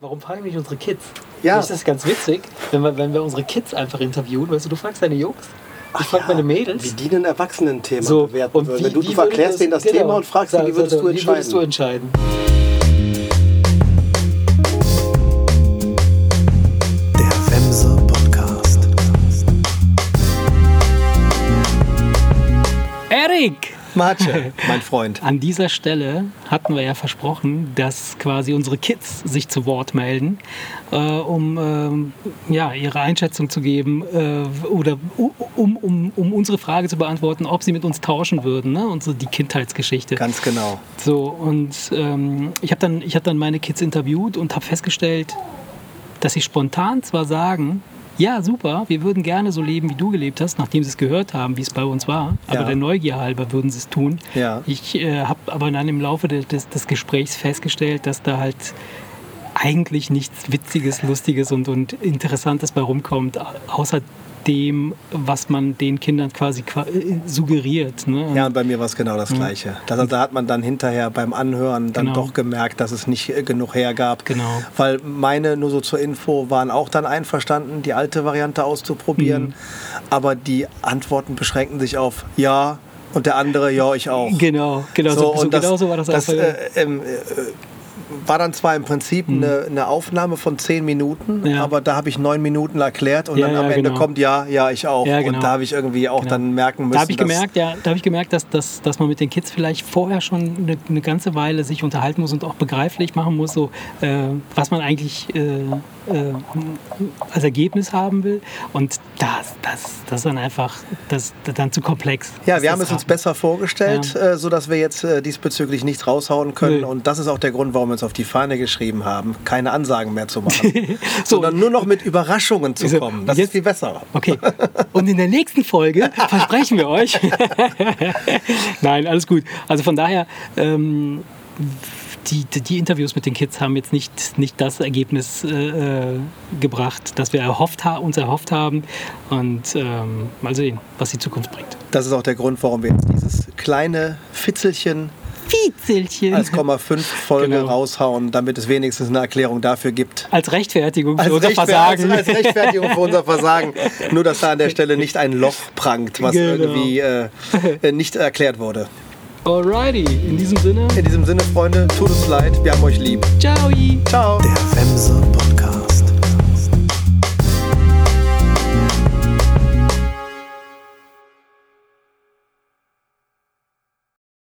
Warum fragen nicht unsere Kids? Ja. Das ist ganz witzig, wenn wir, wenn wir unsere Kids einfach interviewen. Weißt du, du fragst deine Jungs, ich frag meine Mädels. Wie die ein Erwachsenen-Thema So, bewerten und würden. wie, Wenn du, du würde erklärst das- denen das genau, Thema und fragst sie, wie würdest sag- du Wie würdest du entscheiden? entscheiden? Der Wemse Podcast. Erik! Matsche, mein Freund. An dieser Stelle hatten wir ja versprochen, dass quasi unsere Kids sich zu Wort melden, äh, um ähm, ja, ihre Einschätzung zu geben äh, oder um, um, um unsere Frage zu beantworten, ob sie mit uns tauschen würden, ne? unsere, die Kindheitsgeschichte. Ganz genau. So, und ähm, ich habe dann, ich hab dann meine Kids interviewt und habe festgestellt, dass sie spontan zwar sagen, ja, super, wir würden gerne so leben, wie du gelebt hast, nachdem sie es gehört haben, wie es bei uns war. Aber Ja. der Neugier halber würden sie es tun. Ja. Ich äh, habe aber dann im Laufe des, des, Gesprächs festgestellt, dass da halt eigentlich nichts Witziges, Lustiges und, und Interessantes bei rumkommt, außer dem, was man den Kindern quasi qua- äh, suggeriert. Ne? Ja, und bei mir war es genau das Gleiche. Da, da hat man dann hinterher beim Anhören dann Genau. doch gemerkt, dass es nicht äh, genug hergab. Genau. Weil meine, nur so zur Info, waren auch dann einverstanden, die alte Variante auszuprobieren. Mhm. Aber die Antworten beschränken sich auf Ja und der andere Ja, ich auch. Genau, genau so, so, und das, genau so war das, das auch. äh, ähm, äh, war dann zwar im Prinzip eine, eine Aufnahme von zehn Minuten, Mhm. Ja. aber da habe ich neun Minuten erklärt und Ja, dann am ja, Ende genau. kommt ja, ja, ich auch. Genau. Und da habe ich irgendwie auch Genau. dann merken müssen, Da habe ich gemerkt, ja, da habe ich gemerkt, dass, dass, dass man mit den Kids vielleicht vorher schon eine, eine ganze Weile sich unterhalten muss und auch begreiflich machen muss, so äh, was man eigentlich äh, äh, als Ergebnis haben will. Und das, das, das ist dann einfach das, dann zu komplex. Ja, wir haben es uns besser vorgestellt, äh, sodass wir jetzt äh, diesbezüglich nichts raushauen können. Nö. Und das ist auch der Grund, warum wir uns auf die Fahne geschrieben haben, keine Ansagen mehr zu machen, So. sondern nur noch mit Überraschungen zu So, kommen. Das jetzt- ist viel besser. Okay. Und in der nächsten Folge versprechen wir euch. Nein, alles gut. Also von daher, ähm, die, die, Interviews mit den Kids haben jetzt nicht, nicht das Ergebnis äh, äh, gebracht, das wir erhofft uns erhofft haben. Und ähm, mal sehen, was die Zukunft bringt. Das ist auch der Grund, warum wir jetzt dieses kleine Fitzelchen Fiezelchen. als Komma 5 Folge Genau. raushauen, damit es wenigstens eine Erklärung dafür gibt. Als Rechtfertigung für Als, unser Rechtfer- Versagen. als, als Rechtfertigung für unser Versagen. Nur, dass da an der Stelle nicht ein Loch prangt, was Genau. irgendwie äh, äh, nicht erklärt wurde. Alrighty, in diesem Sinne, In diesem Sinne, Freunde, tut uns leid, wir haben euch lieb. ciao. Ciao. Der.